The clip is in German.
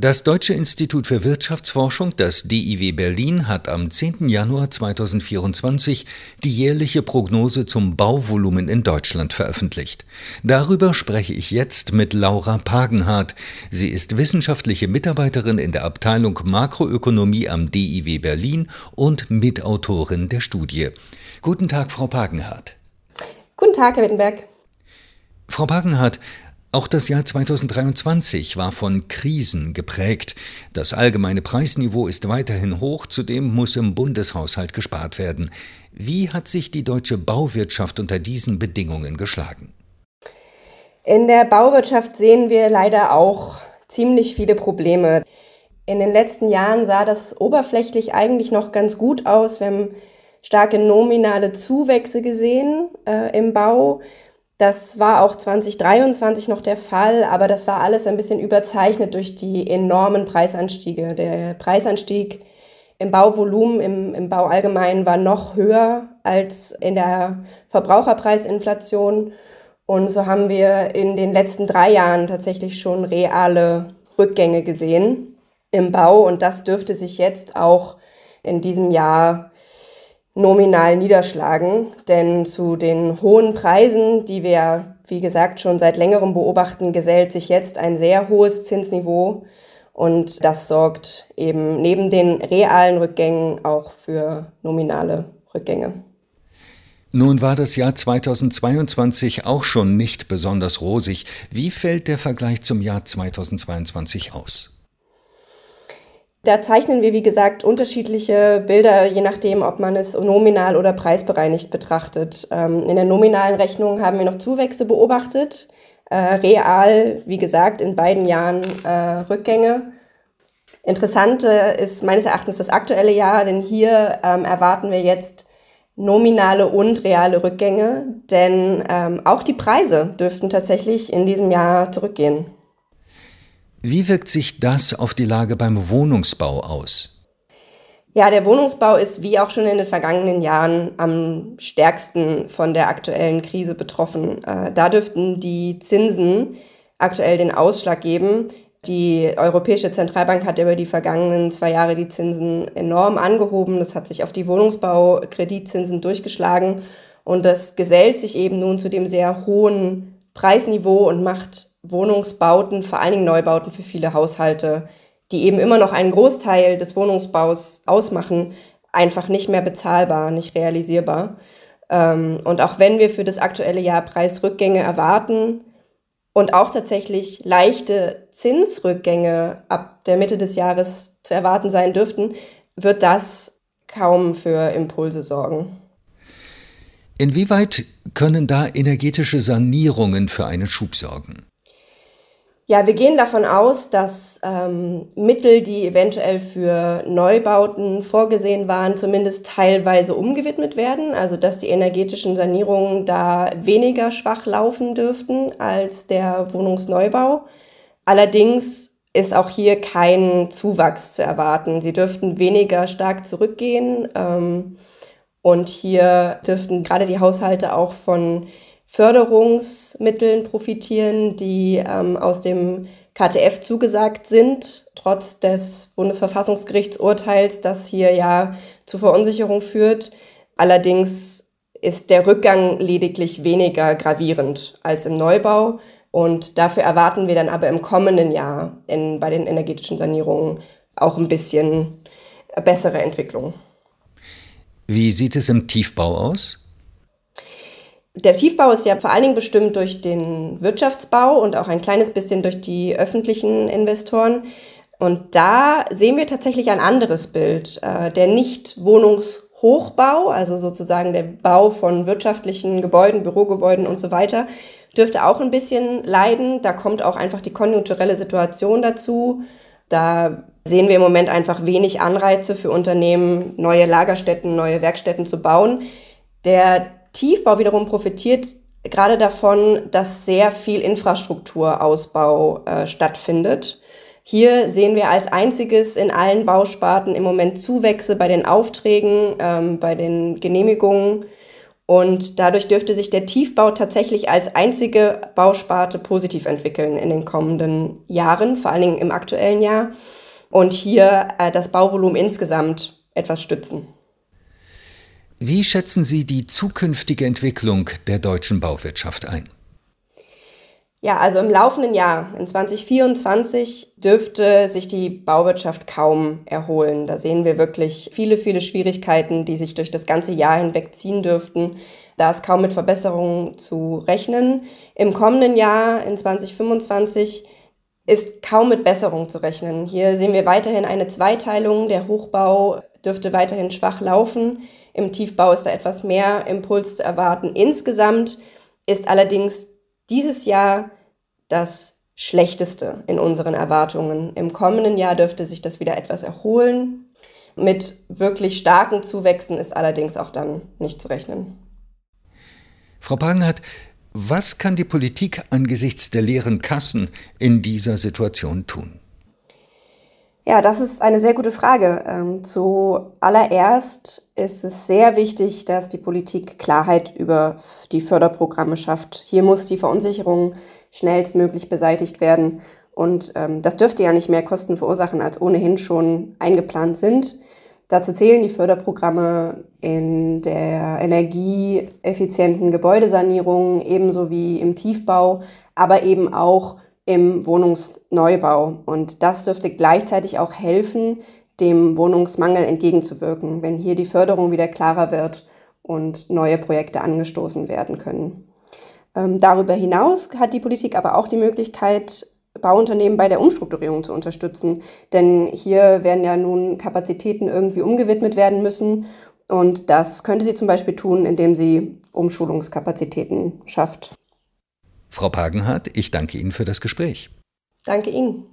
Das Deutsche Institut für Wirtschaftsforschung, das DIW Berlin, hat am 10. Januar 2024 die jährliche Prognose zum Bauvolumen in Deutschland veröffentlicht. Darüber spreche ich jetzt mit Laura Pagenhardt. Sie ist wissenschaftliche Mitarbeiterin in der Abteilung Makroökonomie am DIW Berlin und Mitautorin der Studie. Guten Tag, Frau Pagenhardt. Guten Tag, Herr Wittenberg. Frau Pagenhardt, auch das Jahr 2023 war von Krisen geprägt. Das allgemeine Preisniveau ist weiterhin hoch, zudem muss im Bundeshaushalt gespart werden. Wie hat sich die deutsche Bauwirtschaft unter diesen Bedingungen geschlagen? In der Bauwirtschaft sehen wir leider auch ziemlich viele Probleme. In den letzten Jahren sah das oberflächlich eigentlich noch ganz gut aus. Wir haben starke nominale Zuwächse gesehen äh, im Bau. Das war auch 2023 noch der Fall, aber das war alles ein bisschen überzeichnet durch die enormen Preisanstiege. Der Preisanstieg im Bauvolumen, im, im Bau allgemein war noch höher als in der Verbraucherpreisinflation. Und so haben wir in den letzten drei Jahren tatsächlich schon reale Rückgänge gesehen im Bau. Und das dürfte sich jetzt auch in diesem Jahr nominal niederschlagen. Denn zu den hohen Preisen, die wir, wie gesagt, schon seit längerem beobachten, gesellt sich jetzt ein sehr hohes Zinsniveau. Und das sorgt eben neben den realen Rückgängen auch für nominale Rückgänge. Nun war das Jahr 2022 auch schon nicht besonders rosig. Wie fällt der Vergleich zum Jahr 2022 aus? Da zeichnen wir, wie gesagt, unterschiedliche Bilder, je nachdem, ob man es nominal oder preisbereinigt betrachtet. Ähm, in der nominalen Rechnung haben wir noch Zuwächse beobachtet. Äh, real, wie gesagt, in beiden Jahren äh, Rückgänge. Interessant ist meines Erachtens das aktuelle Jahr, denn hier ähm, erwarten wir jetzt nominale und reale Rückgänge, denn ähm, auch die Preise dürften tatsächlich in diesem Jahr zurückgehen. Wie wirkt sich das auf die Lage beim Wohnungsbau aus? Ja, der Wohnungsbau ist wie auch schon in den vergangenen Jahren am stärksten von der aktuellen Krise betroffen. Äh, da dürften die Zinsen aktuell den Ausschlag geben. Die Europäische Zentralbank hat über die vergangenen zwei Jahre die Zinsen enorm angehoben. Das hat sich auf die Wohnungsbaukreditzinsen durchgeschlagen. Und das gesellt sich eben nun zu dem sehr hohen Preisniveau und macht Wohnungsbauten, vor allen Dingen Neubauten für viele Haushalte, die eben immer noch einen Großteil des Wohnungsbaus ausmachen, einfach nicht mehr bezahlbar, nicht realisierbar. Ähm, und auch wenn wir für das aktuelle Jahr Preisrückgänge erwarten und auch tatsächlich leichte Zinsrückgänge ab der Mitte des Jahres zu erwarten sein dürften, wird das kaum für Impulse sorgen. Inwieweit können da energetische Sanierungen für einen Schub sorgen? Ja, wir gehen davon aus, dass ähm, Mittel, die eventuell für Neubauten vorgesehen waren, zumindest teilweise umgewidmet werden. Also dass die energetischen Sanierungen da weniger schwach laufen dürften als der Wohnungsneubau. Allerdings ist auch hier kein Zuwachs zu erwarten. Sie dürften weniger stark zurückgehen. Ähm, und hier dürften gerade die Haushalte auch von Förderungsmitteln profitieren, die ähm, aus dem KTF zugesagt sind, trotz des Bundesverfassungsgerichtsurteils, das hier ja zu Verunsicherung führt. Allerdings ist der Rückgang lediglich weniger gravierend als im Neubau. Und dafür erwarten wir dann aber im kommenden Jahr in, bei den energetischen Sanierungen auch ein bisschen bessere Entwicklung. Wie sieht es im Tiefbau aus? Der Tiefbau ist ja vor allen Dingen bestimmt durch den Wirtschaftsbau und auch ein kleines bisschen durch die öffentlichen Investoren. Und da sehen wir tatsächlich ein anderes Bild. Äh, der Nicht-Wohnungshochbau, also sozusagen der Bau von wirtschaftlichen Gebäuden, Bürogebäuden und so weiter, dürfte auch ein bisschen leiden. Da kommt auch einfach die konjunkturelle Situation dazu. Da sehen wir im Moment einfach wenig Anreize für Unternehmen, neue Lagerstätten, neue Werkstätten zu bauen. Der Tiefbau wiederum profitiert gerade davon, dass sehr viel Infrastrukturausbau äh, stattfindet. Hier sehen wir als einziges in allen Bausparten im Moment Zuwächse bei den Aufträgen, ähm, bei den Genehmigungen. Und dadurch dürfte sich der Tiefbau tatsächlich als einzige Bausparte positiv entwickeln in den kommenden Jahren, vor allen Dingen im aktuellen Jahr. Und hier äh, das Bauvolumen insgesamt etwas stützen. Wie schätzen Sie die zukünftige Entwicklung der deutschen Bauwirtschaft ein? Ja, also im laufenden Jahr, in 2024, dürfte sich die Bauwirtschaft kaum erholen. Da sehen wir wirklich viele, viele Schwierigkeiten, die sich durch das ganze Jahr hinweg ziehen dürften. Da ist kaum mit Verbesserungen zu rechnen. Im kommenden Jahr, in 2025, ist kaum mit Besserung zu rechnen. Hier sehen wir weiterhin eine Zweiteilung. Der Hochbau dürfte weiterhin schwach laufen. Im Tiefbau ist da etwas mehr Impuls zu erwarten. Insgesamt ist allerdings dieses Jahr das schlechteste in unseren Erwartungen. Im kommenden Jahr dürfte sich das wieder etwas erholen. Mit wirklich starken Zuwächsen ist allerdings auch dann nicht zu rechnen. Frau Pagenhardt, was kann die Politik angesichts der leeren Kassen in dieser Situation tun? Ja, das ist eine sehr gute Frage. Ähm, zuallererst ist es sehr wichtig, dass die Politik Klarheit über die Förderprogramme schafft. Hier muss die Verunsicherung schnellstmöglich beseitigt werden. Und ähm, das dürfte ja nicht mehr Kosten verursachen, als ohnehin schon eingeplant sind. Dazu zählen die Förderprogramme in der energieeffizienten Gebäudesanierung ebenso wie im Tiefbau, aber eben auch im Wohnungsneubau. Und das dürfte gleichzeitig auch helfen, dem Wohnungsmangel entgegenzuwirken, wenn hier die Förderung wieder klarer wird und neue Projekte angestoßen werden können. Ähm, darüber hinaus hat die Politik aber auch die Möglichkeit, Bauunternehmen bei der Umstrukturierung zu unterstützen. Denn hier werden ja nun Kapazitäten irgendwie umgewidmet werden müssen. Und das könnte sie zum Beispiel tun, indem sie Umschulungskapazitäten schafft. Frau Pagenhardt, ich danke Ihnen für das Gespräch. Danke Ihnen.